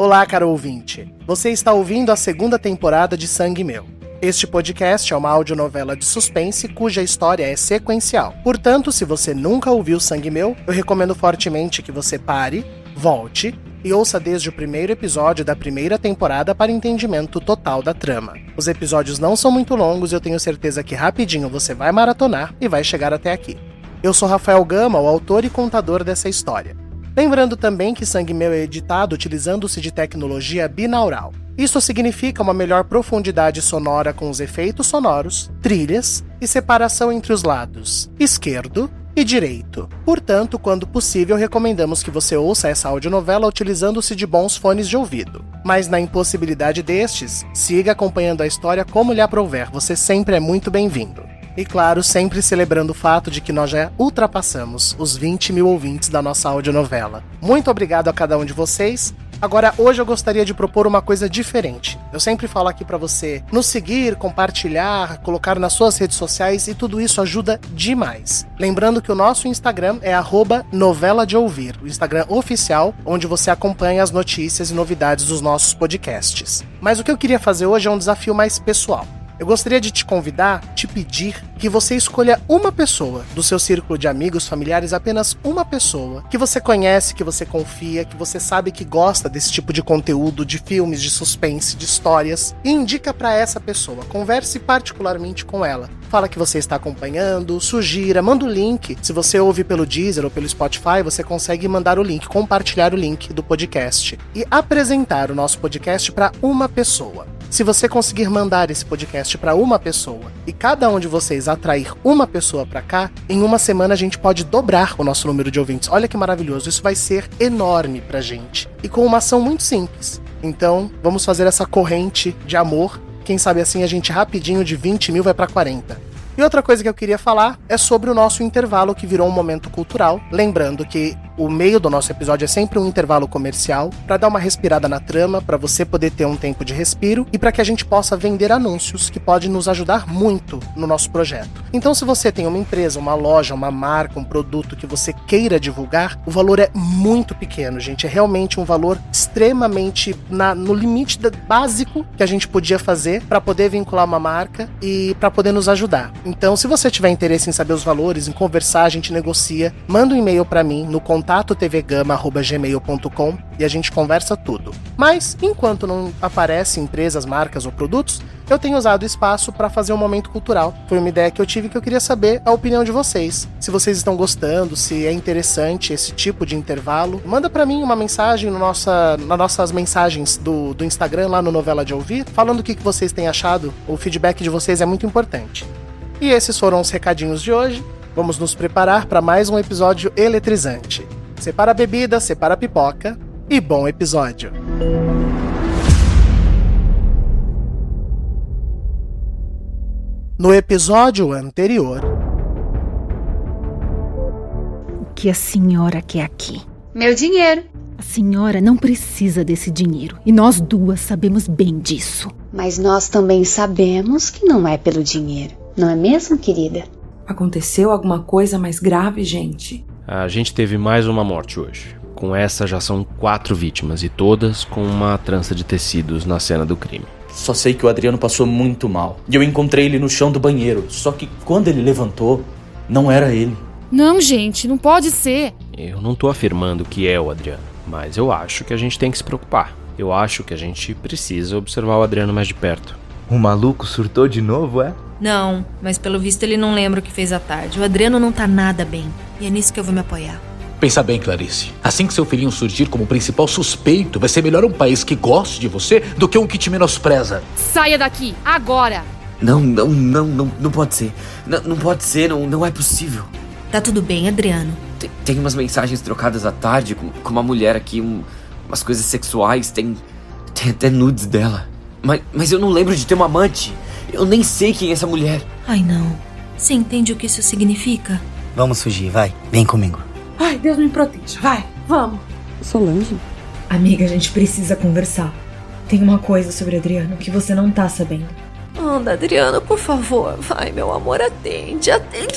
Olá, caro ouvinte. Você está ouvindo a segunda temporada de Sangue Meu. Este podcast é uma audionovela de suspense cuja história é sequencial. Portanto, se você nunca ouviu Sangue Meu, eu recomendo fortemente que você pare, volte e ouça desde o primeiro episódio da primeira temporada para entendimento total da trama. Os episódios não são muito longos e eu tenho certeza que rapidinho você vai maratonar e vai chegar até aqui. Eu sou Rafael Gama, o autor e contador dessa história. Lembrando também que Sangue Meu é editado utilizando-se de tecnologia binaural. Isso significa uma melhor profundidade sonora com os efeitos sonoros, trilhas e separação entre os lados esquerdo e direito. Portanto, quando possível, recomendamos que você ouça essa audionovela utilizando-se de bons fones de ouvido. Mas na impossibilidade destes, siga acompanhando a história como lhe aprouver, você sempre é muito bem-vindo. E claro, sempre celebrando o fato de que nós já ultrapassamos os 20 mil ouvintes da nossa audionovela. Muito obrigado a cada um de vocês. Agora, hoje eu gostaria de propor uma coisa diferente. Eu sempre falo aqui para você nos seguir, compartilhar, colocar nas suas redes sociais e tudo isso ajuda demais. Lembrando que o nosso Instagram é novela de ouvir, o Instagram oficial, onde você acompanha as notícias e novidades dos nossos podcasts. Mas o que eu queria fazer hoje é um desafio mais pessoal. Eu gostaria de te convidar, te pedir que você escolha uma pessoa do seu círculo de amigos, familiares, apenas uma pessoa que você conhece, que você confia, que você sabe que gosta desse tipo de conteúdo, de filmes, de suspense, de histórias, e indica para essa pessoa. Converse particularmente com ela. Fala que você está acompanhando, sugira, manda o link. Se você ouve pelo Deezer ou pelo Spotify, você consegue mandar o link, compartilhar o link do podcast e apresentar o nosso podcast para uma pessoa. Se você conseguir mandar esse podcast para uma pessoa e cada um de vocês atrair uma pessoa para cá, em uma semana a gente pode dobrar o nosso número de ouvintes. Olha que maravilhoso, isso vai ser enorme pra gente. E com uma ação muito simples. Então, vamos fazer essa corrente de amor. Quem sabe assim a gente rapidinho de 20 mil vai para 40. E outra coisa que eu queria falar é sobre o nosso intervalo que virou um momento cultural. Lembrando que o meio do nosso episódio é sempre um intervalo comercial para dar uma respirada na trama, para você poder ter um tempo de respiro e para que a gente possa vender anúncios que pode nos ajudar muito no nosso projeto. Então, se você tem uma empresa, uma loja, uma marca, um produto que você queira divulgar, o valor é muito pequeno, gente. É realmente um valor extremamente na, no limite da, básico que a gente podia fazer para poder vincular uma marca e para poder nos ajudar. Então, se você tiver interesse em saber os valores, em conversar, a gente negocia, manda um e-mail para mim no contato contato.tvgama.gmail.com e a gente conversa tudo. Mas, enquanto não aparecem empresas, marcas ou produtos, eu tenho usado o espaço para fazer um momento cultural. Foi uma ideia que eu tive que eu queria saber a opinião de vocês. Se vocês estão gostando, se é interessante esse tipo de intervalo, manda para mim uma mensagem no nossa, nas nossas mensagens do, do Instagram, lá no Novela de Ouvir, falando o que, que vocês têm achado. O feedback de vocês é muito importante. E esses foram os recadinhos de hoje. Vamos nos preparar para mais um episódio eletrizante. Separa a bebida, separa a pipoca e bom episódio. No episódio anterior. O que a senhora quer aqui? Meu dinheiro. A senhora não precisa desse dinheiro e nós duas sabemos bem disso. Mas nós também sabemos que não é pelo dinheiro, não é mesmo, querida? Aconteceu alguma coisa mais grave, gente? A gente teve mais uma morte hoje. Com essa já são quatro vítimas e todas com uma trança de tecidos na cena do crime. Só sei que o Adriano passou muito mal. E eu encontrei ele no chão do banheiro. Só que quando ele levantou, não era ele. Não, gente, não pode ser. Eu não tô afirmando que é o Adriano, mas eu acho que a gente tem que se preocupar. Eu acho que a gente precisa observar o Adriano mais de perto. O maluco surtou de novo, é? Não, mas pelo visto ele não lembra o que fez à tarde. O Adriano não tá nada bem. E é nisso que eu vou me apoiar. Pensa bem, Clarice. Assim que seu filhinho surgir como principal suspeito, vai ser melhor um país que goste de você do que um que te menospreza. Saia daqui, agora! Não, não, não, não, não pode ser. Não, não pode ser, não, não é possível. Tá tudo bem, Adriano. Tem, tem umas mensagens trocadas à tarde com, com uma mulher aqui, um, umas coisas sexuais, tem. Tem até nudes dela. Mas, mas eu não lembro de ter uma amante. Eu nem sei quem é essa mulher. Ai, não. Você entende o que isso significa? Vamos fugir, vai. Vem comigo. Ai, Deus me proteja. Vai, vamos. Solange? Amiga, a gente precisa conversar. Tem uma coisa sobre Adriano que você não tá sabendo. Anda, Adriano, por favor. Vai, meu amor, atende, atende.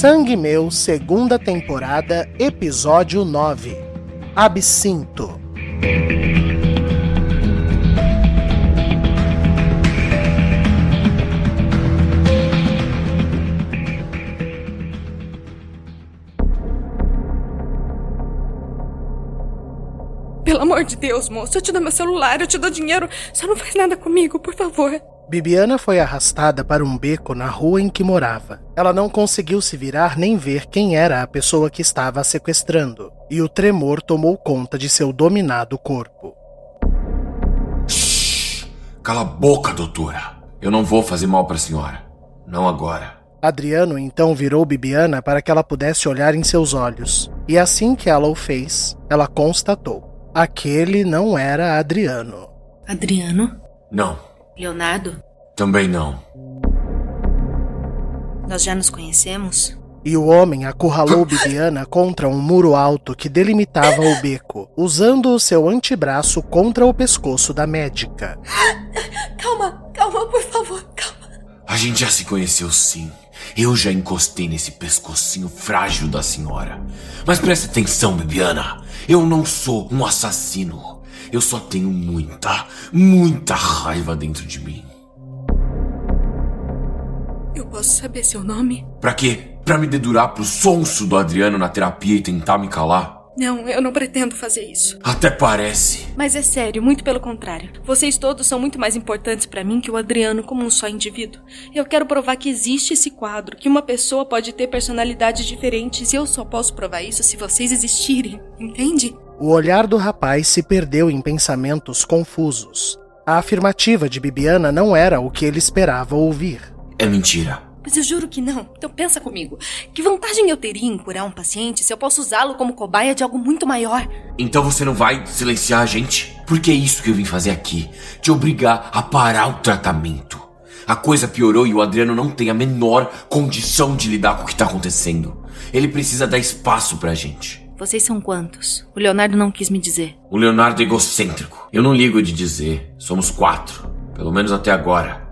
Sangue Meu, segunda temporada, episódio 9 Absinto. Pelo amor de Deus, moço, eu te dou meu celular, eu te dou dinheiro. Só não faz nada comigo, por favor. Bibiana foi arrastada para um beco na rua em que morava. Ela não conseguiu se virar nem ver quem era a pessoa que estava a sequestrando, e o tremor tomou conta de seu dominado corpo. Shhh! Cala a boca, doutora. Eu não vou fazer mal para a senhora. Não agora. Adriano então virou Bibiana para que ela pudesse olhar em seus olhos, e assim que ela o fez, ela constatou: aquele não era Adriano. Adriano? Não. Leonardo? Também não. Nós já nos conhecemos? E o homem acurralou Bibiana contra um muro alto que delimitava o beco, usando o seu antebraço contra o pescoço da médica. Calma, calma, por favor, calma. A gente já se conheceu sim. Eu já encostei nesse pescocinho frágil da senhora. Mas preste atenção, Bibiana. Eu não sou um assassino. Eu só tenho muita, muita raiva dentro de mim. Eu posso saber seu nome? Pra quê? Pra me dedurar pro sonso do Adriano na terapia e tentar me calar? Não, eu não pretendo fazer isso. Até parece. Mas é sério, muito pelo contrário. Vocês todos são muito mais importantes para mim que o Adriano como um só indivíduo. Eu quero provar que existe esse quadro, que uma pessoa pode ter personalidades diferentes e eu só posso provar isso se vocês existirem, entende? O olhar do rapaz se perdeu em pensamentos confusos. A afirmativa de Bibiana não era o que ele esperava ouvir. É mentira. Mas eu juro que não. Então pensa comigo. Que vantagem eu teria em curar um paciente se eu posso usá-lo como cobaia de algo muito maior? Então você não vai silenciar a gente? Porque é isso que eu vim fazer aqui. Te obrigar a parar o tratamento. A coisa piorou e o Adriano não tem a menor condição de lidar com o que tá acontecendo. Ele precisa dar espaço pra gente. Vocês são quantos? O Leonardo não quis me dizer. O Leonardo é egocêntrico. Eu não ligo de dizer. Somos quatro. Pelo menos até agora.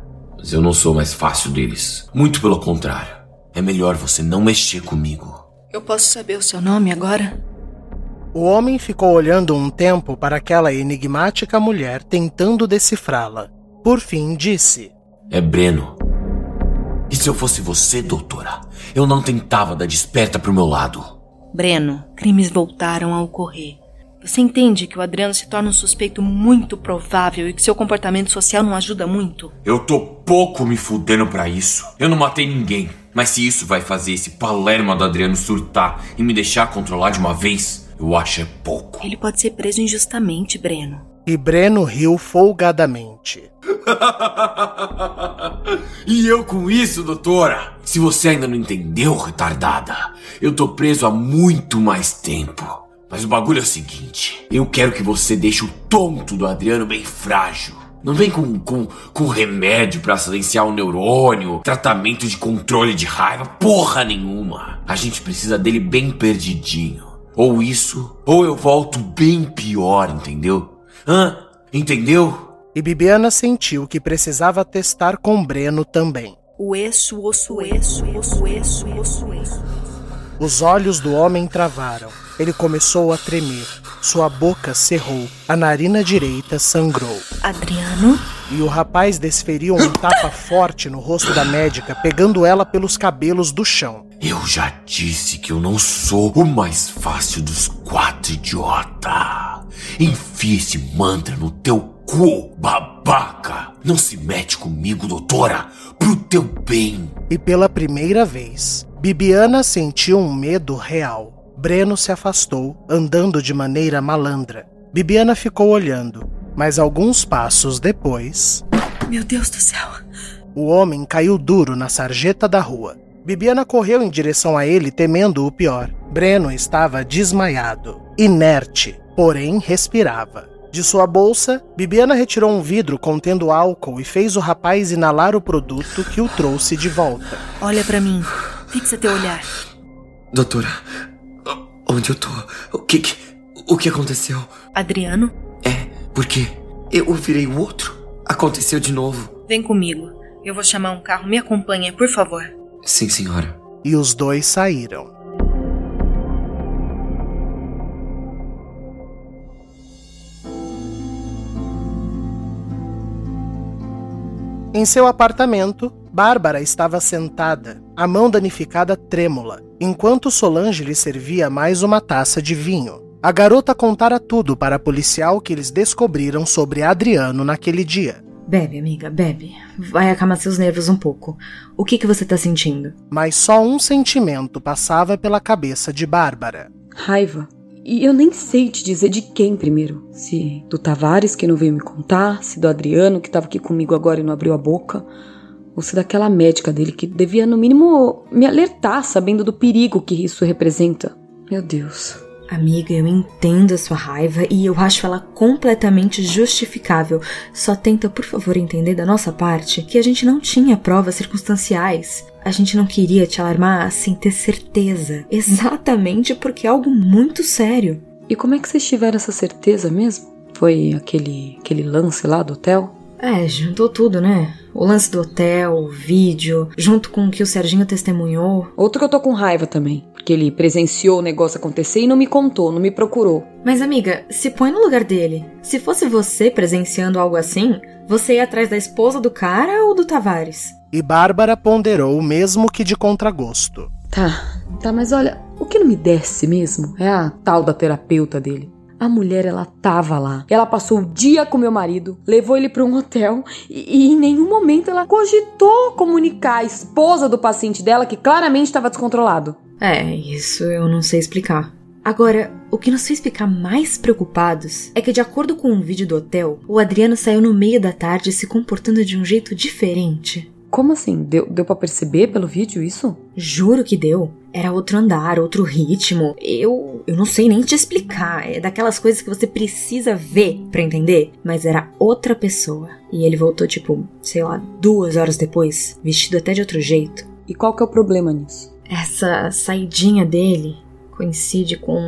Mas eu não sou mais fácil deles. Muito pelo contrário. É melhor você não mexer comigo. Eu posso saber o seu nome agora? O homem ficou olhando um tempo para aquela enigmática mulher tentando decifrá-la. Por fim, disse: É Breno. E se eu fosse você, doutora? Eu não tentava dar desperta pro meu lado. Breno, crimes voltaram a ocorrer. Você entende que o Adriano se torna um suspeito muito provável e que seu comportamento social não ajuda muito? Eu tô pouco me fudendo pra isso. Eu não matei ninguém. Mas se isso vai fazer esse palerma do Adriano surtar e me deixar controlar de uma vez, eu acho é pouco. Ele pode ser preso injustamente, Breno. E Breno riu folgadamente. e eu com isso, doutora? Se você ainda não entendeu, retardada, eu tô preso há muito mais tempo. Mas o bagulho é o seguinte: eu quero que você deixe o tonto do Adriano bem frágil. Não vem com, com, com remédio para silenciar o neurônio, tratamento de controle de raiva, porra nenhuma. A gente precisa dele bem perdidinho. Ou isso, ou eu volto bem pior, entendeu? Hã? Entendeu? E Bibiana sentiu que precisava testar com Breno também. O eixo, osso, eixo, osso, eixo, osso, eixo. Os olhos do homem travaram. Ele começou a tremer. Sua boca cerrou. A narina direita sangrou. Adriano? E o rapaz desferiu um tapa forte no rosto da médica, pegando ela pelos cabelos do chão. Eu já disse que eu não sou o mais fácil dos quatro, idiota. Enfia esse mantra no teu cu, babaca. Não se mete comigo, doutora, pro teu bem. E pela primeira vez, Bibiana sentiu um medo real. Breno se afastou, andando de maneira malandra. Bibiana ficou olhando, mas alguns passos depois. Meu Deus do céu! O homem caiu duro na sarjeta da rua. Bibiana correu em direção a ele, temendo o pior. Breno estava desmaiado, inerte, porém respirava. De sua bolsa, Bibiana retirou um vidro contendo álcool e fez o rapaz inalar o produto que o trouxe de volta. Olha para mim. Fixa teu olhar. Doutora, onde eu tô? O que, que o que aconteceu? Adriano? É, porque eu virei o outro. Aconteceu de novo. Vem comigo. Eu vou chamar um carro. Me acompanha, por favor. Sim, senhora. E os dois saíram. Em seu apartamento, Bárbara estava sentada, a mão danificada trêmula, enquanto Solange lhe servia mais uma taça de vinho. A garota contara tudo para a policial que eles descobriram sobre Adriano naquele dia. Bebe, amiga, bebe. Vai acalmar seus nervos um pouco. O que, que você tá sentindo? Mas só um sentimento passava pela cabeça de Bárbara. Raiva. E eu nem sei te dizer de quem primeiro. Se do Tavares, que não veio me contar, se do Adriano, que estava aqui comigo agora e não abriu a boca, ou se daquela médica dele que devia, no mínimo, me alertar, sabendo do perigo que isso representa. Meu Deus. Amiga, eu entendo a sua raiva e eu acho ela completamente justificável. Só tenta, por favor, entender da nossa parte que a gente não tinha provas circunstanciais. A gente não queria te alarmar sem ter certeza. Exatamente porque é algo muito sério. E como é que vocês tiveram essa certeza mesmo? Foi aquele, aquele lance lá do hotel? É, juntou tudo, né? O lance do hotel, o vídeo, junto com o que o Serginho testemunhou. Outro que eu tô com raiva também. Porque ele presenciou o negócio acontecer e não me contou, não me procurou. Mas, amiga, se põe no lugar dele. Se fosse você presenciando algo assim, você ia atrás da esposa do cara ou do Tavares? E Bárbara ponderou mesmo que de contragosto. Tá, tá, mas olha, o que não me desce mesmo é a tal da terapeuta dele. A mulher, ela tava lá. Ela passou o dia com meu marido, levou ele para um hotel e, e, em nenhum momento ela cogitou comunicar a esposa do paciente dela que claramente estava descontrolado. É, isso eu não sei explicar. Agora, o que nos fez ficar mais preocupados é que, de acordo com um vídeo do hotel, o Adriano saiu no meio da tarde se comportando de um jeito diferente. Como assim? Deu, deu para perceber pelo vídeo isso? Juro que deu. Era outro andar, outro ritmo. Eu, eu não sei nem te explicar. É daquelas coisas que você precisa ver para entender. Mas era outra pessoa. E ele voltou, tipo, sei lá, duas horas depois, vestido até de outro jeito. E qual que é o problema nisso? Essa saidinha dele coincide com.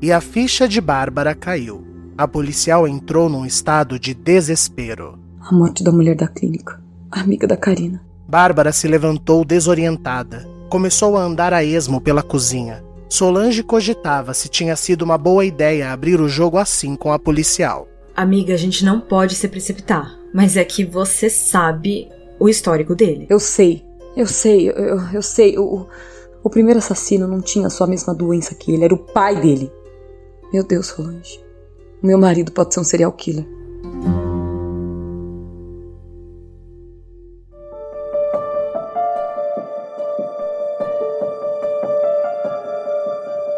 E a ficha de Bárbara caiu. A policial entrou num estado de desespero. A morte da mulher da clínica amiga da Karina. Bárbara se levantou desorientada. Começou a andar a esmo pela cozinha. Solange cogitava se tinha sido uma boa ideia abrir o jogo assim com a policial. Amiga, a gente não pode se precipitar. Mas é que você sabe o histórico dele. Eu sei. Eu sei, eu, eu sei. O, o primeiro assassino não tinha só a mesma doença que ele, era o pai dele. Meu Deus, Solange. Meu marido pode ser um serial killer.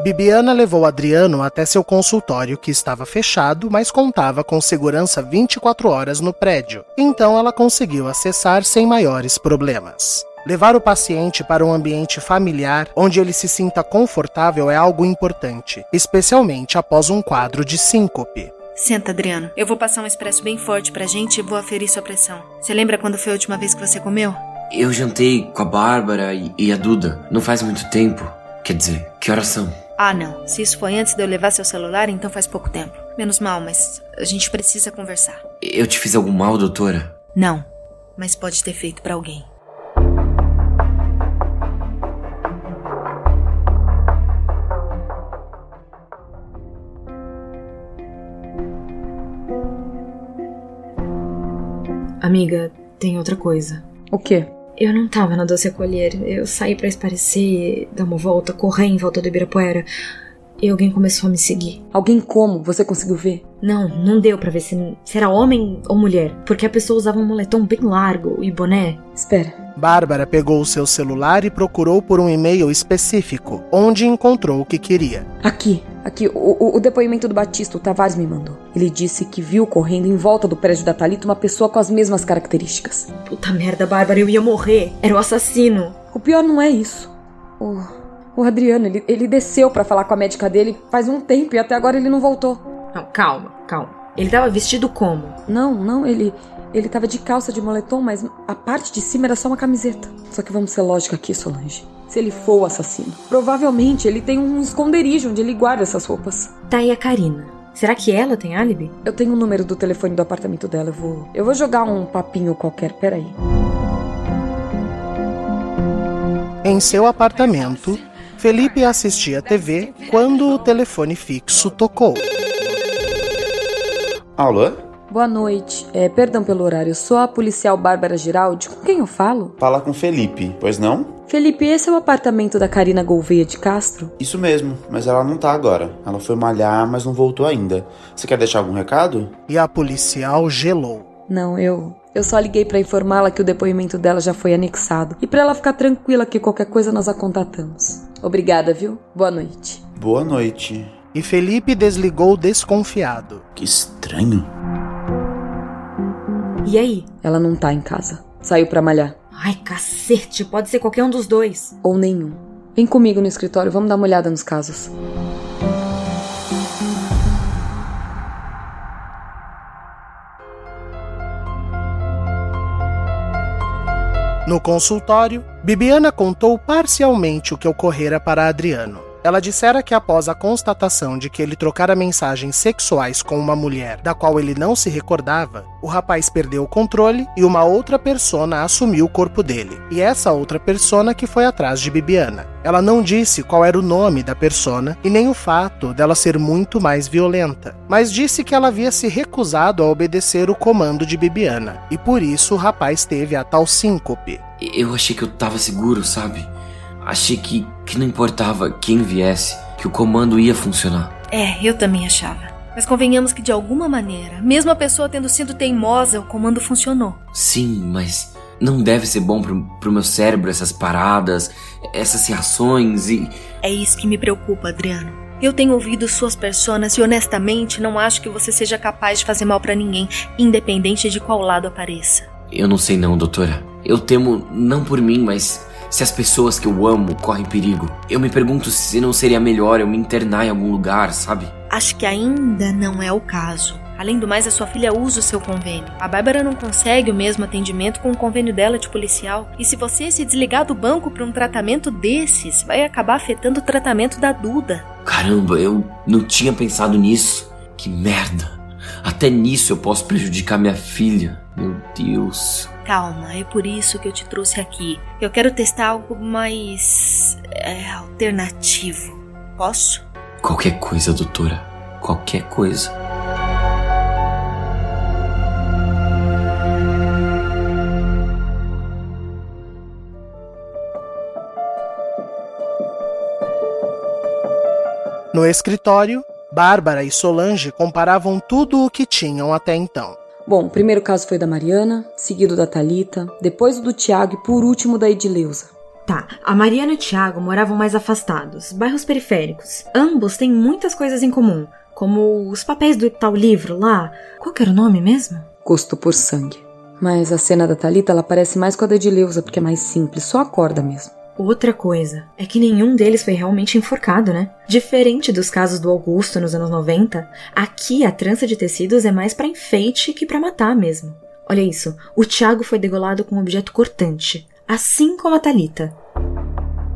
Bibiana levou Adriano até seu consultório, que estava fechado, mas contava com segurança 24 horas no prédio. Então ela conseguiu acessar sem maiores problemas. Levar o paciente para um ambiente familiar onde ele se sinta confortável é algo importante, especialmente após um quadro de síncope. Senta, Adriano. Eu vou passar um expresso bem forte pra gente e vou aferir sua pressão. Você lembra quando foi a última vez que você comeu? Eu jantei com a Bárbara e, e a Duda. Não faz muito tempo. Quer dizer, que horas são? Ah, não. Se isso foi antes de eu levar seu celular, então faz pouco tempo. Menos mal, mas a gente precisa conversar. Eu te fiz algum mal, doutora? Não, mas pode ter feito para alguém. Amiga, tem outra coisa. O quê? Eu não tava na doce acolher. Eu saí para esparecer, dar uma volta, correr em volta do Ibirapuera. E alguém começou a me seguir. Alguém como? Você conseguiu ver? Não, não deu para ver se, se era homem ou mulher, porque a pessoa usava um moletom bem largo e boné. Espera. Bárbara pegou o seu celular e procurou por um e-mail específico, onde encontrou o que queria. Aqui, aqui, o, o, o, depoimento do Batista, o Tavares me mandou. Ele disse que viu correndo em volta do prédio da Thalita uma pessoa com as mesmas características. Puta merda, Bárbara, eu ia morrer. Era o assassino. O pior não é isso. O, o Adriano, ele, ele desceu para falar com a médica dele faz um tempo e até agora ele não voltou. Não, calma, calma. Ele tava vestido como? Não, não, ele. Ele tava de calça de moletom, mas a parte de cima era só uma camiseta. Só que vamos ser lógica aqui, Solange. Se ele for o assassino, provavelmente ele tem um esconderijo onde ele guarda essas roupas. Tá aí a Karina. Será que ela tem álibi? Eu tenho o número do telefone do apartamento dela. Eu vou. Eu vou jogar um papinho qualquer. Peraí. Em seu apartamento, Felipe assistia TV quando o telefone fixo tocou. Alô? Boa noite. É, perdão pelo horário. Sou a policial Bárbara Giraldi. Com quem eu falo? Fala com Felipe, pois não? Felipe, esse é o apartamento da Karina Gouveia de Castro? Isso mesmo, mas ela não tá agora. Ela foi malhar, mas não voltou ainda. Você quer deixar algum recado? E a policial gelou. Não, eu. Eu só liguei para informá-la que o depoimento dela já foi anexado. E para ela ficar tranquila que qualquer coisa nós a contatamos. Obrigada, viu? Boa noite. Boa noite. E Felipe desligou desconfiado. Que estranho. E aí? Ela não tá em casa. Saiu para malhar. Ai, cacete, pode ser qualquer um dos dois. Ou nenhum. Vem comigo no escritório, vamos dar uma olhada nos casos. No consultório, Bibiana contou parcialmente o que ocorrera para Adriano. Ela dissera que após a constatação de que ele trocara mensagens sexuais com uma mulher da qual ele não se recordava, o rapaz perdeu o controle e uma outra persona assumiu o corpo dele. E essa outra persona que foi atrás de Bibiana. Ela não disse qual era o nome da persona e nem o fato dela ser muito mais violenta, mas disse que ela havia se recusado a obedecer o comando de Bibiana, e por isso o rapaz teve a tal síncope. Eu achei que eu tava seguro, sabe? Achei que, que não importava quem viesse, que o comando ia funcionar. É, eu também achava. Mas convenhamos que de alguma maneira, mesmo a pessoa tendo sido teimosa, o comando funcionou. Sim, mas não deve ser bom pro, pro meu cérebro essas paradas, essas reações e. É isso que me preocupa, Adriano. Eu tenho ouvido suas personas e honestamente não acho que você seja capaz de fazer mal para ninguém, independente de qual lado apareça. Eu não sei não, doutora. Eu temo não por mim, mas se as pessoas que eu amo correm perigo. Eu me pergunto se não seria melhor eu me internar em algum lugar, sabe? Acho que ainda não é o caso. Além do mais, a sua filha usa o seu convênio. A Bárbara não consegue o mesmo atendimento com o convênio dela de policial. E se você se desligar do banco para um tratamento desses, vai acabar afetando o tratamento da Duda. Caramba, eu não tinha pensado nisso. Que merda. Até nisso eu posso prejudicar minha filha. Meu Deus. Calma, é por isso que eu te trouxe aqui. Eu quero testar algo mais. É, alternativo. Posso? Qualquer coisa, doutora. Qualquer coisa. No escritório, Bárbara e Solange comparavam tudo o que tinham até então. Bom, o primeiro caso foi da Mariana, seguido da Talita, depois o do Tiago e por último da Edileuza. Tá, a Mariana e o Tiago moravam mais afastados, bairros periféricos. Ambos têm muitas coisas em comum, como os papéis do tal livro lá. Qual que era o nome mesmo? Gosto por sangue. Mas a cena da Talita ela parece mais com a da Edileuza porque é mais simples, só acorda mesmo. Outra coisa é que nenhum deles foi realmente enforcado, né? Diferente dos casos do Augusto nos anos 90, aqui a trança de tecidos é mais para enfeite que para matar mesmo. Olha isso, o Thiago foi degolado com um objeto cortante, assim como a Talita.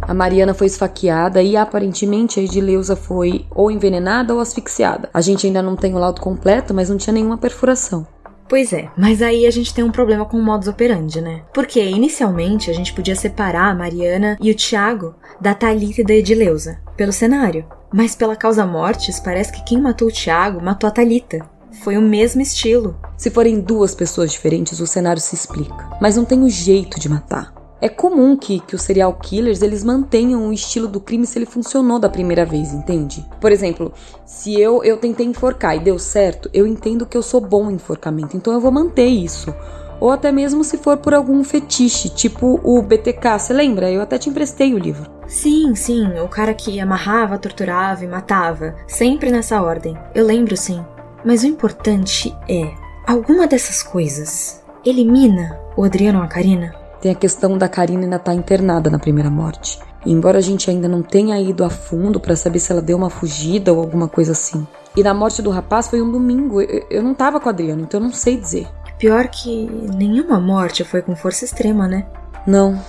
A Mariana foi esfaqueada e aparentemente a Edileuza foi ou envenenada ou asfixiada. A gente ainda não tem o laudo completo, mas não tinha nenhuma perfuração. Pois é, mas aí a gente tem um problema com o modus operandi, né? Porque inicialmente a gente podia separar a Mariana e o Thiago da Thalita e da Edileuza, pelo cenário. Mas pela causa mortes, parece que quem matou o Thiago matou a Thalita. Foi o mesmo estilo. Se forem duas pessoas diferentes, o cenário se explica. Mas não tem o jeito de matar. É comum que, que os serial killers eles mantenham o estilo do crime se ele funcionou da primeira vez, entende? Por exemplo, se eu, eu tentei enforcar e deu certo, eu entendo que eu sou bom em enforcamento, então eu vou manter isso. Ou até mesmo se for por algum fetiche, tipo o BTK, você lembra? Eu até te emprestei o livro. Sim, sim, o cara que amarrava, torturava e matava, sempre nessa ordem. Eu lembro sim. Mas o importante é, alguma dessas coisas elimina o Adriano ou a Karina? Tem a questão da Karina ainda estar tá internada na primeira morte. E embora a gente ainda não tenha ido a fundo para saber se ela deu uma fugida ou alguma coisa assim. E na morte do rapaz foi um domingo. Eu, eu não tava com o Adriano, então eu não sei dizer. Pior que nenhuma morte foi com força extrema, né? Não.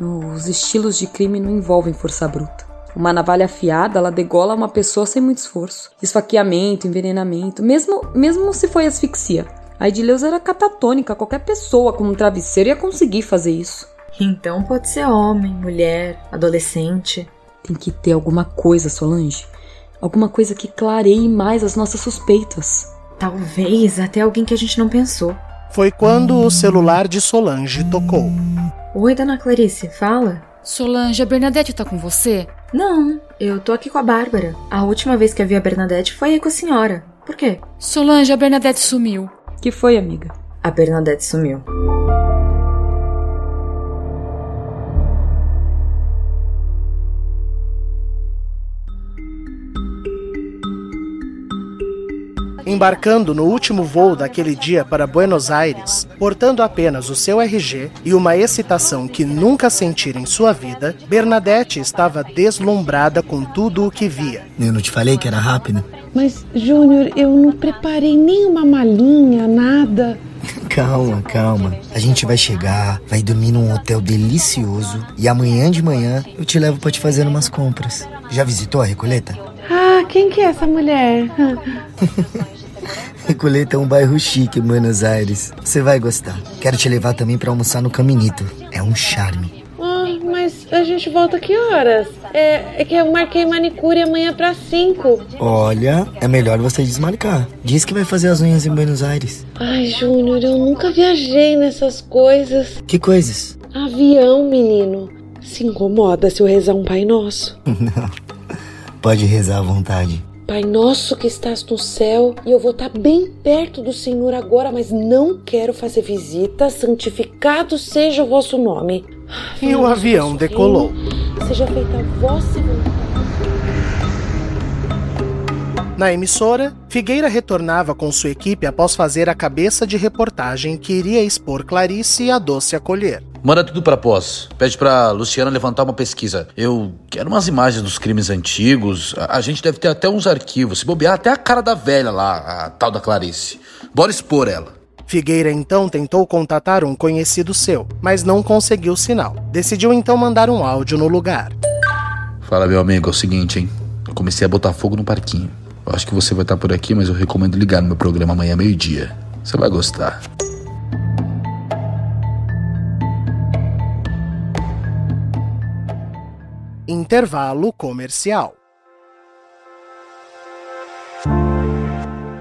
Os estilos de crime não envolvem força bruta. Uma navalha afiada, ela degola uma pessoa sem muito esforço. Esfaqueamento, envenenamento, mesmo, mesmo se foi asfixia. A Edileuza era catatônica, qualquer pessoa com um travesseiro ia conseguir fazer isso. Então pode ser homem, mulher, adolescente. Tem que ter alguma coisa, Solange. Alguma coisa que clareie mais as nossas suspeitas. Talvez até alguém que a gente não pensou. Foi quando o celular de Solange tocou. Oi, dona Clarice, fala. Solange, a Bernadette tá com você? Não, eu tô aqui com a Bárbara. A última vez que eu vi a Bernadette foi aí com a senhora. Por quê? Solange, a Bernadette sumiu. Que foi, amiga? A Bernadette sumiu. embarcando no último voo daquele dia para Buenos Aires, portando apenas o seu RG e uma excitação que nunca sentira em sua vida, Bernadette estava deslumbrada com tudo o que via. Eu não te falei que era rápido? Mas, Júnior, eu não preparei nem uma malinha, nada. Calma, calma. A gente vai chegar, vai dormir num hotel delicioso e amanhã de manhã eu te levo para te fazer umas compras. Já visitou a Recoleta? Ah, quem que é essa mulher? Recoleta é um bairro chique em Buenos Aires. Você vai gostar. Quero te levar também para almoçar no Caminito. É um charme. A gente volta que horas? É, é que eu marquei manicure amanhã para 5. Olha, é melhor você desmarcar. Diz que vai fazer as unhas em Buenos Aires. Ai, Júnior, eu nunca viajei nessas coisas. Que coisas? Avião, menino. Se incomoda se eu rezar um Pai Nosso? Não. Pode rezar à vontade. Pai nosso que estás no céu, e eu vou estar bem perto do Senhor agora, mas não quero fazer visita. Santificado seja o vosso nome. E o avião decolou. Seja feita a vossa vontade. Na emissora, Figueira retornava com sua equipe após fazer a cabeça de reportagem que iria expor Clarice e a Doce acolher. Manda tudo pra pós. Pede pra Luciana levantar uma pesquisa. Eu quero umas imagens dos crimes antigos. A, a, gente deve ter até uns arquivos. Se bobear, até a cara da velha lá, a tal da Clarice. Bora expor ela. Figueira então tentou contatar um conhecido seu, mas não conseguiu sinal. Decidiu então mandar um áudio no lugar. Fala, meu amigo, é o seguinte, hein? Eu comecei a botar fogo no parquinho. Eu acho que você vai estar por aqui, mas eu recomendo ligar no meu programa amanhã meio-dia. Você vai gostar. Intervalo comercial.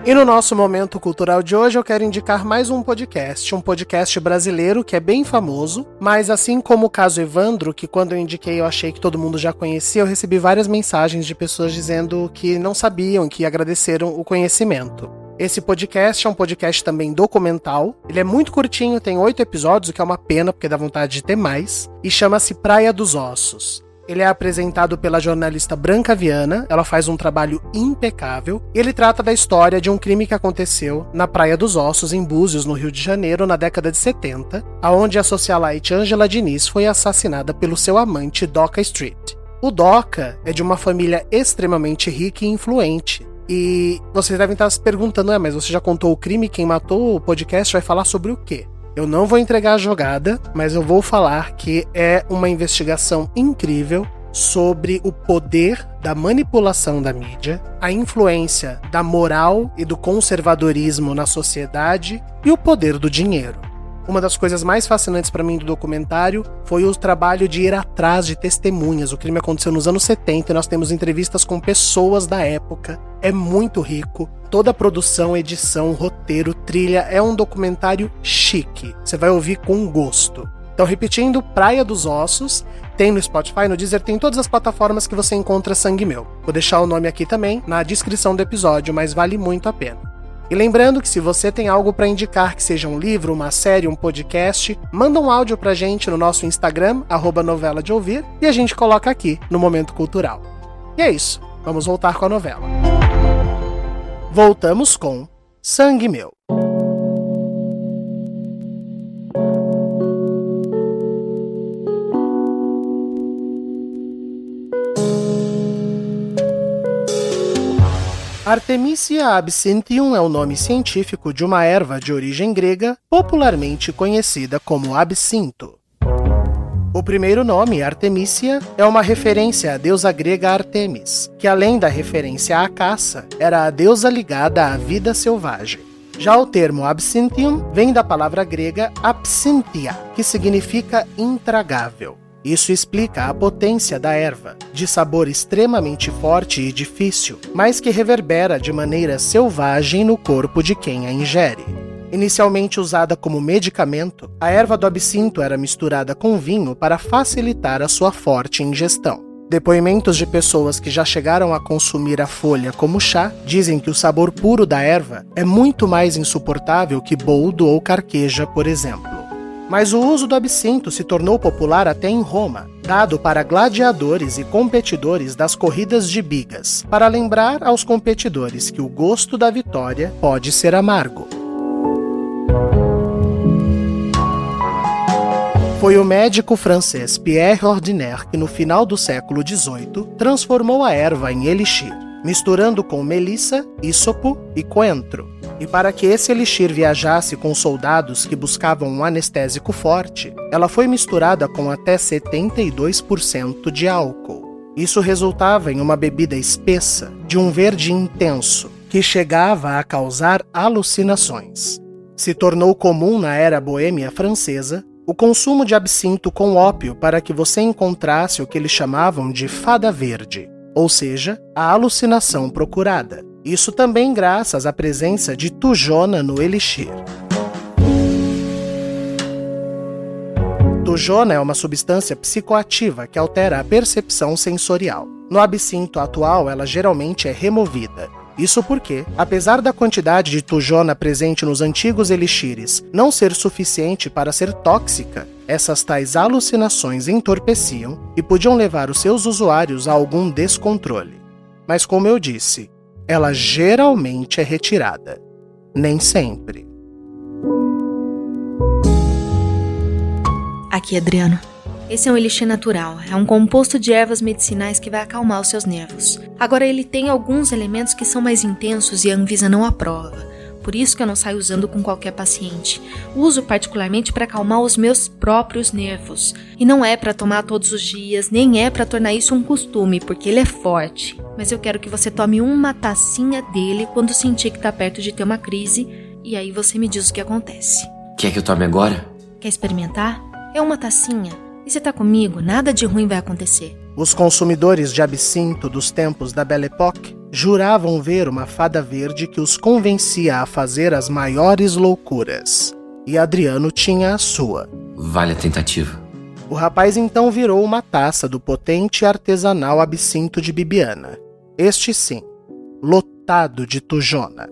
E no nosso momento cultural de hoje eu quero indicar mais um podcast, um podcast brasileiro que é bem famoso, mas assim como o caso Evandro, que quando eu indiquei eu achei que todo mundo já conhecia, eu recebi várias mensagens de pessoas dizendo que não sabiam, que agradeceram o conhecimento. Esse podcast é um podcast também documental. Ele é muito curtinho, tem oito episódios, o que é uma pena, porque dá vontade de ter mais. E chama-se Praia dos Ossos. Ele é apresentado pela jornalista Branca Viana, ela faz um trabalho impecável. Ele trata da história de um crime que aconteceu na Praia dos Ossos, em Búzios, no Rio de Janeiro, na década de 70, aonde a socialite Angela Diniz foi assassinada pelo seu amante Doca Street. O Doca é de uma família extremamente rica e influente. E vocês devem estar se perguntando, é, mas você já contou o crime? Quem matou o podcast vai falar sobre o quê? Eu não vou entregar a jogada, mas eu vou falar que é uma investigação incrível sobre o poder da manipulação da mídia, a influência da moral e do conservadorismo na sociedade e o poder do dinheiro. Uma das coisas mais fascinantes para mim do documentário foi o trabalho de ir atrás de testemunhas. O crime aconteceu nos anos 70 e nós temos entrevistas com pessoas da época. É muito rico. Toda a produção, edição, roteiro, trilha é um documentário chique. Você vai ouvir com gosto. Então, repetindo, Praia dos Ossos, tem no Spotify, no Deezer, tem em todas as plataformas que você encontra Sangue Meu. Vou deixar o nome aqui também na descrição do episódio, mas vale muito a pena. E lembrando que se você tem algo para indicar que seja um livro, uma série, um podcast, manda um áudio pra gente no nosso Instagram, arroba novela de ouvir, e a gente coloca aqui no Momento Cultural. E é isso, vamos voltar com a novela. Voltamos com Sangue Meu. Artemisia absinthium é o nome científico de uma erva de origem grega, popularmente conhecida como absinto. O primeiro nome, Artemisia, é uma referência à deusa grega Artemis, que além da referência à caça, era a deusa ligada à vida selvagem. Já o termo absinthium vem da palavra grega absinthia, que significa intragável. Isso explica a potência da erva, de sabor extremamente forte e difícil, mas que reverbera de maneira selvagem no corpo de quem a ingere. Inicialmente usada como medicamento, a erva do absinto era misturada com vinho para facilitar a sua forte ingestão. Depoimentos de pessoas que já chegaram a consumir a folha como chá dizem que o sabor puro da erva é muito mais insuportável que boldo ou carqueja, por exemplo. Mas o uso do absinto se tornou popular até em Roma, dado para gladiadores e competidores das corridas de bigas, para lembrar aos competidores que o gosto da vitória pode ser amargo. Foi o médico francês Pierre Ordinaire que, no final do século XVIII, transformou a erva em elixir, misturando com melissa, ísopo e coentro, e para que esse elixir viajasse com soldados que buscavam um anestésico forte, ela foi misturada com até 72% de álcool. Isso resultava em uma bebida espessa, de um verde intenso, que chegava a causar alucinações. Se tornou comum na era boêmia francesa o consumo de absinto com ópio para que você encontrasse o que eles chamavam de fada verde, ou seja, a alucinação procurada. Isso também graças à presença de tujona no elixir. Tujona é uma substância psicoativa que altera a percepção sensorial. No absinto atual, ela geralmente é removida. Isso porque, apesar da quantidade de tujona presente nos antigos elixires não ser suficiente para ser tóxica, essas tais alucinações entorpeciam e podiam levar os seus usuários a algum descontrole. Mas, como eu disse, ela geralmente é retirada. Nem sempre. Aqui, Adriano. Esse é um elixir natural, é um composto de ervas medicinais que vai acalmar os seus nervos. Agora, ele tem alguns elementos que são mais intensos e a Anvisa não aprova por isso que eu não saio usando com qualquer paciente. Uso particularmente para acalmar os meus próprios nervos. E não é para tomar todos os dias, nem é para tornar isso um costume, porque ele é forte. Mas eu quero que você tome uma tacinha dele quando sentir que tá perto de ter uma crise, e aí você me diz o que acontece. Quer que eu tome agora? Quer experimentar? É uma tacinha. E você tá comigo, nada de ruim vai acontecer. Os consumidores de absinto dos tempos da Belle Époque juravam ver uma fada verde que os convencia a fazer as maiores loucuras. E Adriano tinha a sua. Vale a tentativa. O rapaz então virou uma taça do potente artesanal absinto de Bibiana. Este sim, lotado de tujona.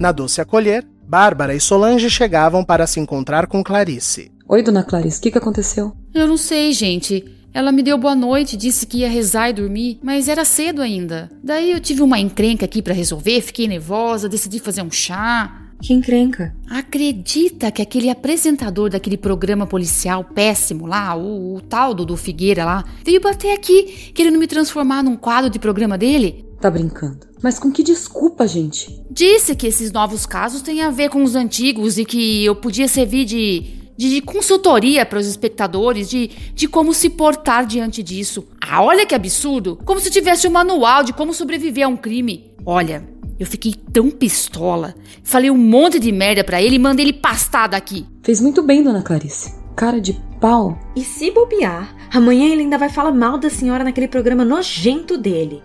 Na doce acolher, Bárbara e Solange chegavam para se encontrar com Clarice. Oi, dona Clarice, o que, que aconteceu? Eu não sei, gente. Ela me deu boa noite, disse que ia rezar e dormir, mas era cedo ainda. Daí eu tive uma encrenca aqui para resolver, fiquei nervosa, decidi fazer um chá. Que encrenca? Acredita que aquele apresentador daquele programa policial péssimo lá, o, o tal do, do Figueira lá, veio bater aqui, querendo me transformar num quadro de programa dele? Tá brincando. Mas com que desculpa, gente? Disse que esses novos casos têm a ver com os antigos e que eu podia servir de, de, de consultoria para os espectadores de, de como se portar diante disso. Ah, olha que absurdo! Como se tivesse um manual de como sobreviver a um crime. Olha, eu fiquei tão pistola. Falei um monte de merda para ele e mandei ele pastar daqui. Fez muito bem, dona Clarice. cara de pau. E se bobear, amanhã ele ainda vai falar mal da senhora naquele programa nojento dele.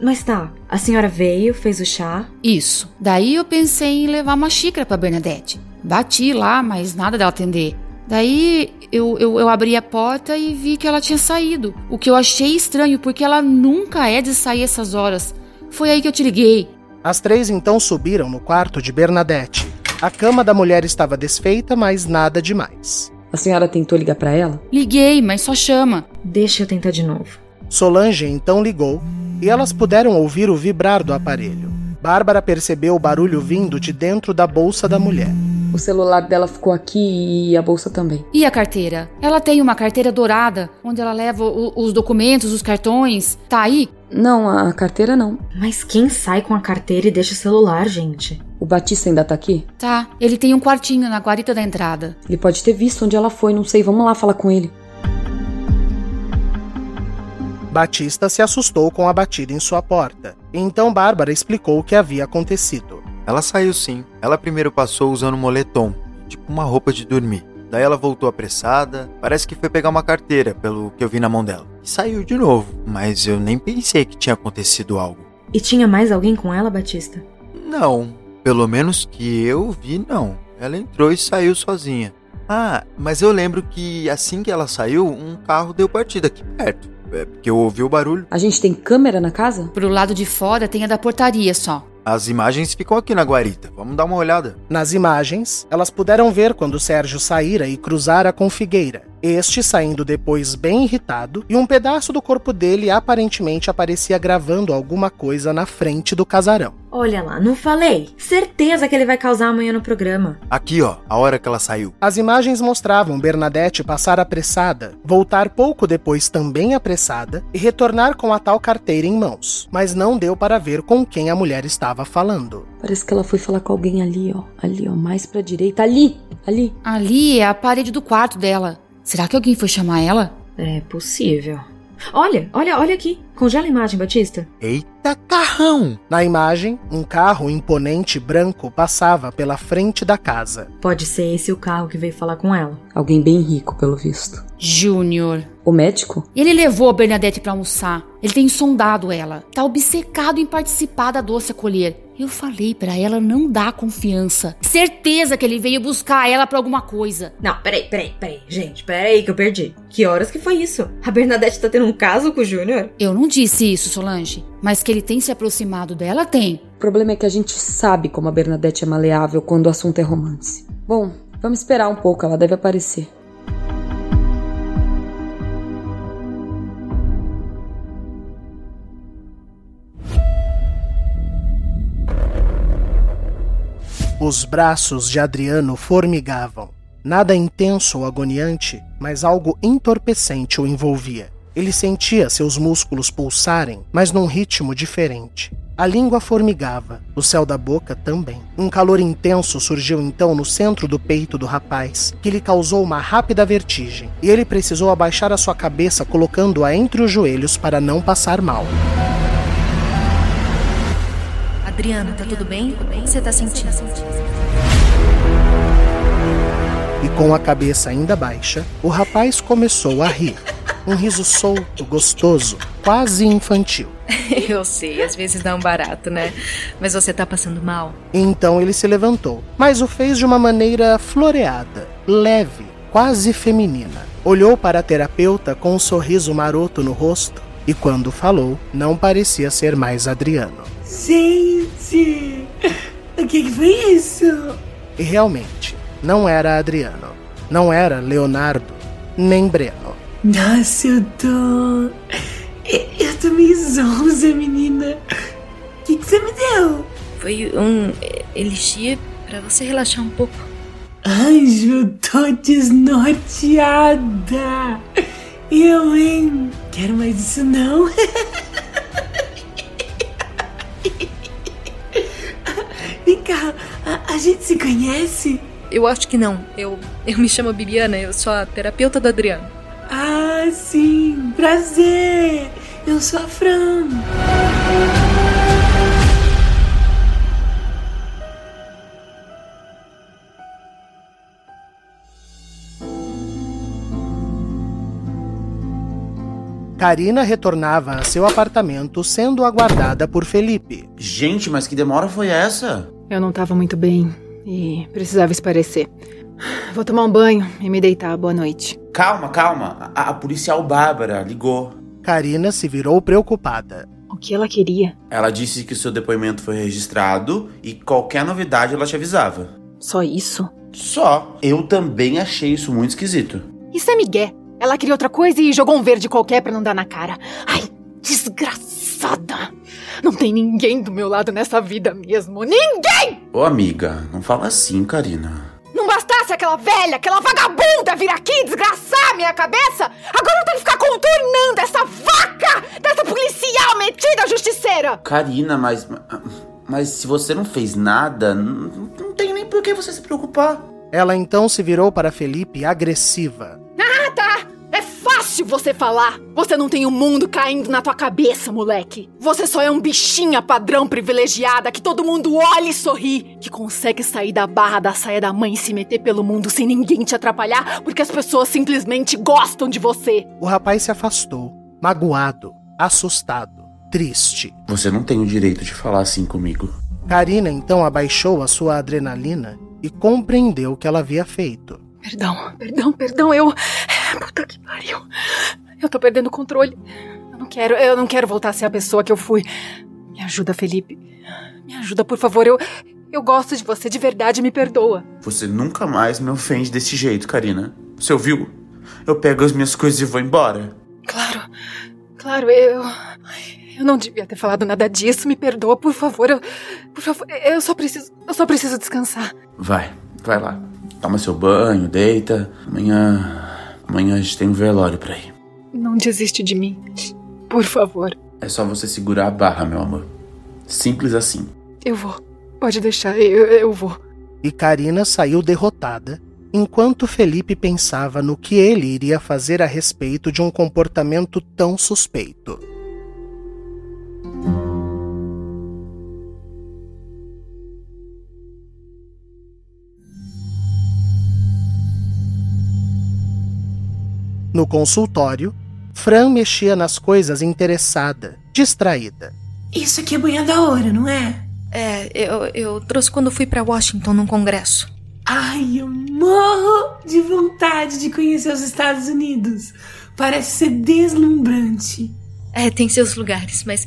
Mas tá, a senhora veio, fez o chá. Isso. Daí eu pensei em levar uma xícara pra Bernadette. Bati lá, mas nada dela atender. Daí eu, eu, eu, abri a porta e vi que ela tinha saído. O que eu achei estranho, porque ela nunca é de sair essas horas. Foi aí que eu te liguei. As três então subiram no quarto de Bernadette. A cama da mulher estava desfeita, mas nada demais. A senhora tentou ligar para ela? Liguei, mas só chama. Deixa eu tentar de novo. Solange então ligou e elas puderam ouvir o vibrar do aparelho. Bárbara percebeu o barulho vindo de dentro da bolsa da mulher. O celular dela ficou aqui e a bolsa também. E a carteira? Ela tem uma carteira dourada, onde ela leva o, os documentos, os cartões. Tá aí? Não, a carteira não. Mas quem sai com a carteira e deixa o celular, gente? O Batista ainda tá aqui? Tá. Ele tem um quartinho na guarita da entrada. Ele pode ter visto onde ela foi, não sei. Vamos lá falar com ele. Batista se assustou com a batida em sua porta. Então Bárbara explicou o que havia acontecido. Ela saiu sim. Ela primeiro passou usando um moletom, tipo uma roupa de dormir. Daí ela voltou apressada, parece que foi pegar uma carteira, pelo que eu vi na mão dela. E saiu de novo, mas eu nem pensei que tinha acontecido algo. E tinha mais alguém com ela, Batista? Não, pelo menos que eu vi, não. Ela entrou e saiu sozinha. Ah, mas eu lembro que assim que ela saiu, um carro deu partida aqui perto. É porque eu ouvi o barulho. A gente tem câmera na casa? Pro lado de fora tem a da portaria só. As imagens ficam aqui na guarita. Vamos dar uma olhada. Nas imagens, elas puderam ver quando Sérgio saíra e cruzara com Figueira. Este saindo depois bem irritado, e um pedaço do corpo dele aparentemente aparecia gravando alguma coisa na frente do casarão. Olha lá, não falei? Certeza que ele vai causar amanhã no programa. Aqui, ó, a hora que ela saiu. As imagens mostravam Bernadette passar apressada, voltar pouco depois também apressada e retornar com a tal carteira em mãos, mas não deu para ver com quem a mulher estava falando. Parece que ela foi falar com alguém ali, ó, ali, ó, mais pra direita, ali, ali. Ali é a parede do quarto dela. Será que alguém foi chamar ela? É possível. Olha, olha, olha aqui. Congela a imagem, Batista. Eita carrão! Na imagem, um carro imponente branco passava pela frente da casa. Pode ser esse o carro que veio falar com ela. Alguém bem rico, pelo visto. Júnior. O médico? Ele levou a Bernadette para almoçar. Ele tem sondado ela. Tá obcecado em participar da doce acolher. Eu falei para ela não dar confiança. Certeza que ele veio buscar ela pra alguma coisa. Não, peraí, peraí, peraí. Gente, peraí que eu perdi. Que horas que foi isso? A Bernadette tá tendo um caso com o Júnior? Eu não disse isso, Solange. Mas que ele tem se aproximado dela, tem. O problema é que a gente sabe como a Bernadette é maleável quando o assunto é romance. Bom, vamos esperar um pouco, ela deve aparecer. Os braços de Adriano formigavam. Nada intenso ou agoniante, mas algo entorpecente o envolvia. Ele sentia seus músculos pulsarem, mas num ritmo diferente. A língua formigava, o céu da boca também. Um calor intenso surgiu então no centro do peito do rapaz, que lhe causou uma rápida vertigem, e ele precisou abaixar a sua cabeça colocando-a entre os joelhos para não passar mal. Adriano, tá tudo bem? O que você tá sentindo? E com a cabeça ainda baixa, o rapaz começou a rir. Um riso solto, gostoso, quase infantil. Eu sei, às vezes dá um barato, né? Mas você tá passando mal? Então ele se levantou, mas o fez de uma maneira floreada, leve, quase feminina. Olhou para a terapeuta com um sorriso maroto no rosto e, quando falou, não parecia ser mais Adriano. Gente, o que, foi isso? E realmente, não era Adriano. Não era Leonardo, nem Breno. Nossa, eu tô. Eu tô meio zonza, menina. O que, que você me deu? Foi um elixir pra você relaxar um pouco. Anjo, eu tô desnorteada. Eu, hein? Quero mais isso não. Vem cá, a, a, gente se conhece? Eu acho que não. Eu, eu me chamo Bibiana, eu sou a terapeuta do Adriano. Ah, sim, prazer! Eu sou a Fran. Karina retornava a seu apartamento sendo aguardada por Felipe. Gente, mas que demora foi essa? Eu não tava muito bem e precisava esparecer. Vou tomar um banho e me deitar. Boa noite. Calma, calma. A, a policial Bárbara ligou. Karina se virou preocupada. O que ela queria? Ela disse que o seu depoimento foi registrado e qualquer novidade ela te avisava. Só isso? Só. Eu também achei isso muito esquisito. Isso é migué. Ela queria outra coisa e jogou um verde qualquer pra não dar na cara. Ai, desgraçada! Não tem ninguém do meu lado nessa vida mesmo. Ninguém! Ô, amiga, não fala assim, Karina. Não bastasse aquela velha, aquela vagabunda vir aqui desgraçar minha cabeça? Agora eu tenho que ficar contornando essa vaca dessa policial metida justiceira! Karina, mas. Mas se você não fez nada, não, não tem nem por que você se preocupar. Ela então se virou para Felipe agressiva. Fácil você falar! Você não tem o um mundo caindo na tua cabeça, moleque! Você só é um bichinha padrão privilegiada que todo mundo olha e sorri, que consegue sair da barra da saia da mãe e se meter pelo mundo sem ninguém te atrapalhar porque as pessoas simplesmente gostam de você! O rapaz se afastou, magoado, assustado, triste. Você não tem o direito de falar assim comigo. Karina então abaixou a sua adrenalina e compreendeu o que ela havia feito. Perdão, perdão, perdão, eu. Puta que pariu. Eu tô perdendo o controle. Eu não quero, eu não quero voltar a ser a pessoa que eu fui. Me ajuda, Felipe. Me ajuda, por favor. Eu. Eu gosto de você de verdade, me perdoa. Você nunca mais me ofende desse jeito, Karina. Você ouviu? Eu pego as minhas coisas e vou embora. Claro, claro, eu. Eu não devia ter falado nada disso. Me perdoa, por favor. Eu, por favor, eu só preciso, eu só preciso descansar. Vai, vai lá. Toma seu banho, deita. Amanhã. Amanhã a gente tem um velório pra ir. Não desiste de mim. Por favor. É só você segurar a barra, meu amor. Simples assim. Eu vou. Pode deixar, eu, eu vou. E Karina saiu derrotada, enquanto Felipe pensava no que ele iria fazer a respeito de um comportamento tão suspeito. No consultório, Fran mexia nas coisas interessada, distraída. Isso aqui é banha da hora, não é? É, eu, eu trouxe quando fui para Washington num congresso. Ai, eu morro de vontade de conhecer os Estados Unidos. Parece ser deslumbrante. É, tem seus lugares, mas.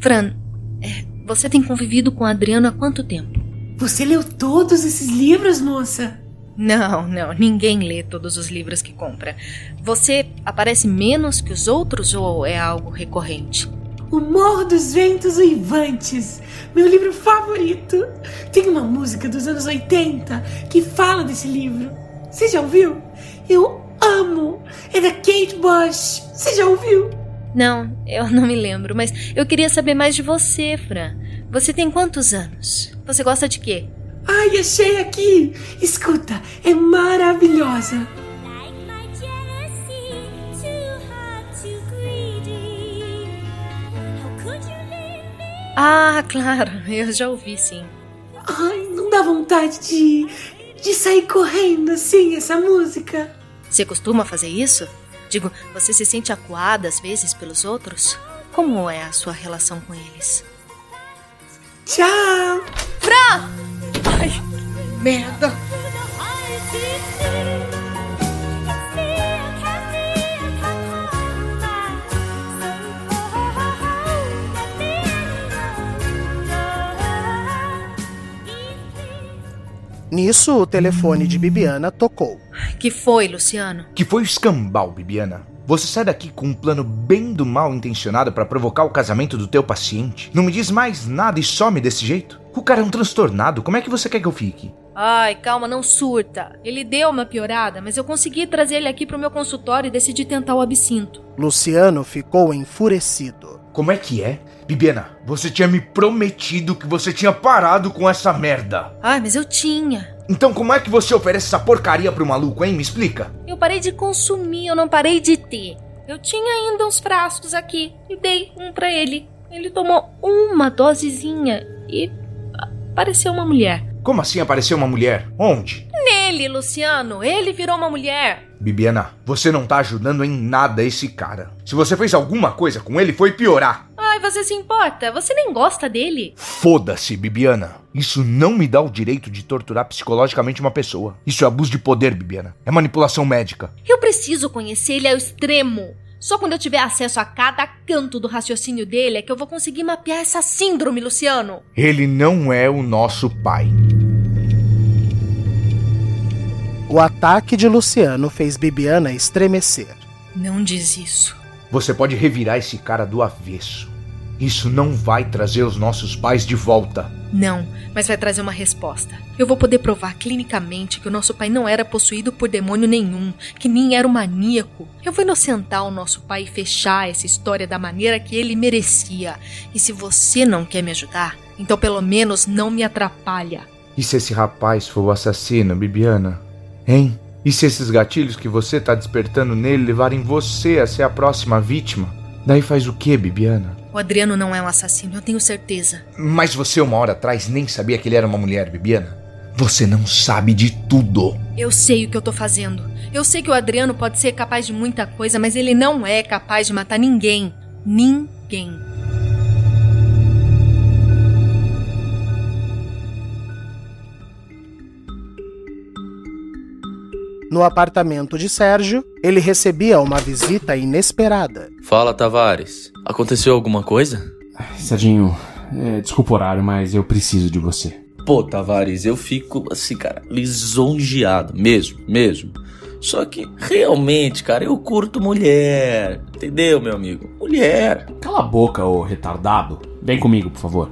Fran, é, você tem convivido com o Adriano há quanto tempo? Você leu todos esses livros, moça? Não, não, ninguém lê todos os livros que compra. Você aparece menos que os outros ou é algo recorrente? O Morro dos Ventos Uivantes, meu livro favorito. Tem uma música dos anos 80 que fala desse livro. Você já ouviu? Eu amo! É da Kate Bush. Você já ouviu? Não, eu não me lembro, mas eu queria saber mais de você, Fran. Você tem quantos anos? Você gosta de quê? Ai, achei aqui! Escuta, é maravilhosa! Ah, claro, eu já ouvi sim. Ai, não dá vontade de, de sair correndo assim, essa música. Você costuma fazer isso? Digo, você se sente acuada às vezes pelos outros? Como é a sua relação com eles? Tchau! Fran! Merda! Nisso, o telefone de Bibiana tocou. Que foi, Luciano? Que foi o escambau, Bibiana. Você sai daqui com um plano bem do mal intencionado para provocar o casamento do teu paciente. Não me diz mais nada e some desse jeito. O cara é um transtornado. Como é que você quer que eu fique? Ai, calma, não surta. Ele deu uma piorada, mas eu consegui trazer ele aqui pro meu consultório e decidi tentar o absinto. Luciano ficou enfurecido. Como é que é? Bibiana, você tinha me prometido que você tinha parado com essa merda. Ai, mas eu tinha. Então como é que você oferece essa porcaria pro maluco, hein? Me explica. Eu parei de consumir, eu não parei de ter. Eu tinha ainda uns frascos aqui e dei um para ele. Ele tomou uma dosezinha e apareceu uma mulher. Como assim apareceu uma mulher? Onde? Nele, Luciano. Ele virou uma mulher. Bibiana, você não tá ajudando em nada esse cara. Se você fez alguma coisa com ele, foi piorar. Ai, você se importa? Você nem gosta dele. Foda-se, Bibiana. Isso não me dá o direito de torturar psicologicamente uma pessoa. Isso é abuso de poder, Bibiana. É manipulação médica. Eu preciso conhecer ele ao extremo. Só quando eu tiver acesso a cada canto do raciocínio dele é que eu vou conseguir mapear essa síndrome, Luciano. Ele não é o nosso pai. O ataque de Luciano fez Bibiana estremecer. Não diz isso. Você pode revirar esse cara do avesso. Isso não vai trazer os nossos pais de volta. Não, mas vai trazer uma resposta. Eu vou poder provar clinicamente que o nosso pai não era possuído por demônio nenhum, que nem era um maníaco. Eu vou inocentar o nosso pai e fechar essa história da maneira que ele merecia. E se você não quer me ajudar, então pelo menos não me atrapalha. E se esse rapaz for o assassino, Bibiana? Hein? E se esses gatilhos que você tá despertando nele levarem você a ser a próxima vítima? Daí faz o que, Bibiana? O Adriano não é um assassino, eu tenho certeza. Mas você uma hora atrás nem sabia que ele era uma mulher, Bibiana? Você não sabe de tudo. Eu sei o que eu tô fazendo. Eu sei que o Adriano pode ser capaz de muita coisa, mas ele não é capaz de matar ninguém. Ninguém. No apartamento de Sérgio, ele recebia uma visita inesperada. Fala, Tavares. Aconteceu alguma coisa? Serginho, é, desculpa o horário, mas eu preciso de você. Pô, Tavares, eu fico assim, cara, lisonjeado. Mesmo, mesmo. Só que realmente, cara, eu curto mulher. Entendeu, meu amigo? Mulher. Cala a boca, ô retardado. Vem comigo, por favor.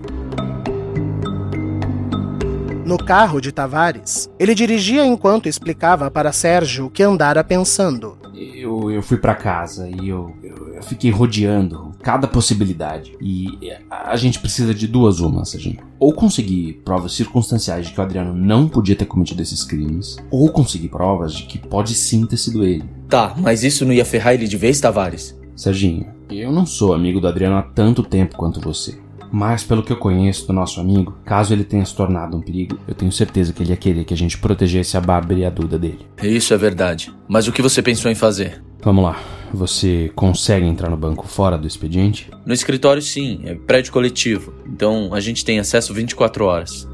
No carro de Tavares, ele dirigia enquanto explicava para Sérgio o que andara pensando. Eu, eu fui para casa e eu, eu, eu, fiquei rodeando cada possibilidade. E a gente precisa de duas umas, Serginho. Ou conseguir provas circunstanciais de que o Adriano não podia ter cometido esses crimes, ou conseguir provas de que pode sim ter sido ele. Tá, mas isso não ia ferrar ele de vez, Tavares? Serginho, eu não sou amigo do Adriano há tanto tempo quanto você. Mas pelo que eu conheço do nosso amigo, caso ele tenha se tornado um perigo, eu tenho certeza que ele ia querer que a gente protegesse a Bárbara e a Duda dele. Isso é verdade. Mas o que você pensou em fazer? Vamos lá. Você consegue entrar no banco fora do expediente? No escritório, sim. É prédio coletivo. Então a gente tem acesso 24 horas.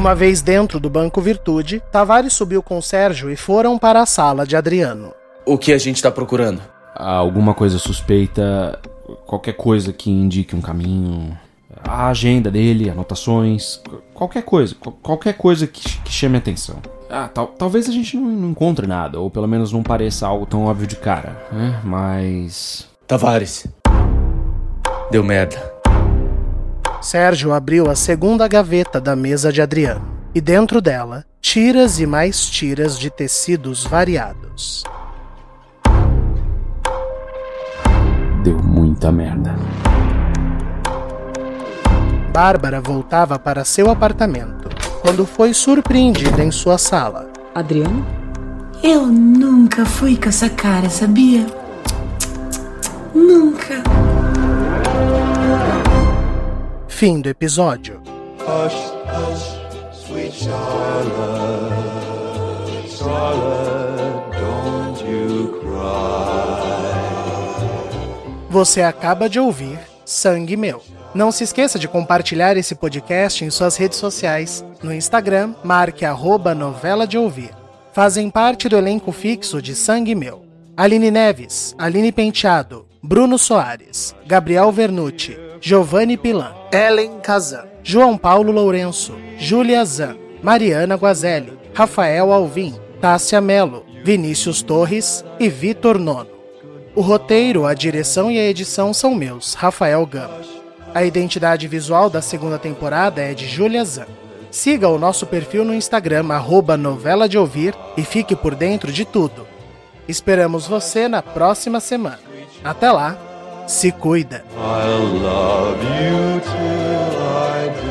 Uma vez dentro do Banco Virtude, Tavares subiu com Sérgio e foram para a sala de Adriano. O que a gente está procurando? Alguma coisa suspeita, qualquer coisa que indique um caminho, a agenda dele, anotações, qualquer coisa, qualquer coisa que, que chame atenção. Ah, tal, talvez a gente não, não, encontre nada, ou pelo menos não pareça algo tão óbvio de cara, né? Mas. Tavares. Deu merda. Sérgio abriu a segunda gaveta da mesa de Adriano e dentro dela, tiras e mais tiras de tecidos variados. Deu muita merda. Bárbara voltava para seu apartamento quando foi surpreendida em sua sala. Adriano? Eu nunca fui com essa cara, sabia? Nunca. Fim do episódio. Hush, hush, sweet Charlotte, Charlotte, don't you cry. Você acaba de ouvir Sangue Meu. Não se esqueça de compartilhar esse podcast em suas redes sociais. No Instagram, marque arroba novela de ouvir. Fazem parte do elenco fixo de Sangue Meu. Aline Neves, Aline Penteado, Bruno Soares, Gabriel Vernucci, Giovanni Pilan, Ellen Kazan, João Paulo Lourenço, Júlia Zan, Mariana Guazelli, Rafael Alvim, Tássia Melo, Vinícius Torres e Vitor Nono. O roteiro, a direção e a edição são meus, Rafael Gama. A identidade visual da segunda temporada é de Júlia Zan. Siga o nosso perfil no Instagram, arroba novela de ouvir, e fique por dentro de tudo. Esperamos você na próxima semana. Até lá, se cuida. I love you till I do.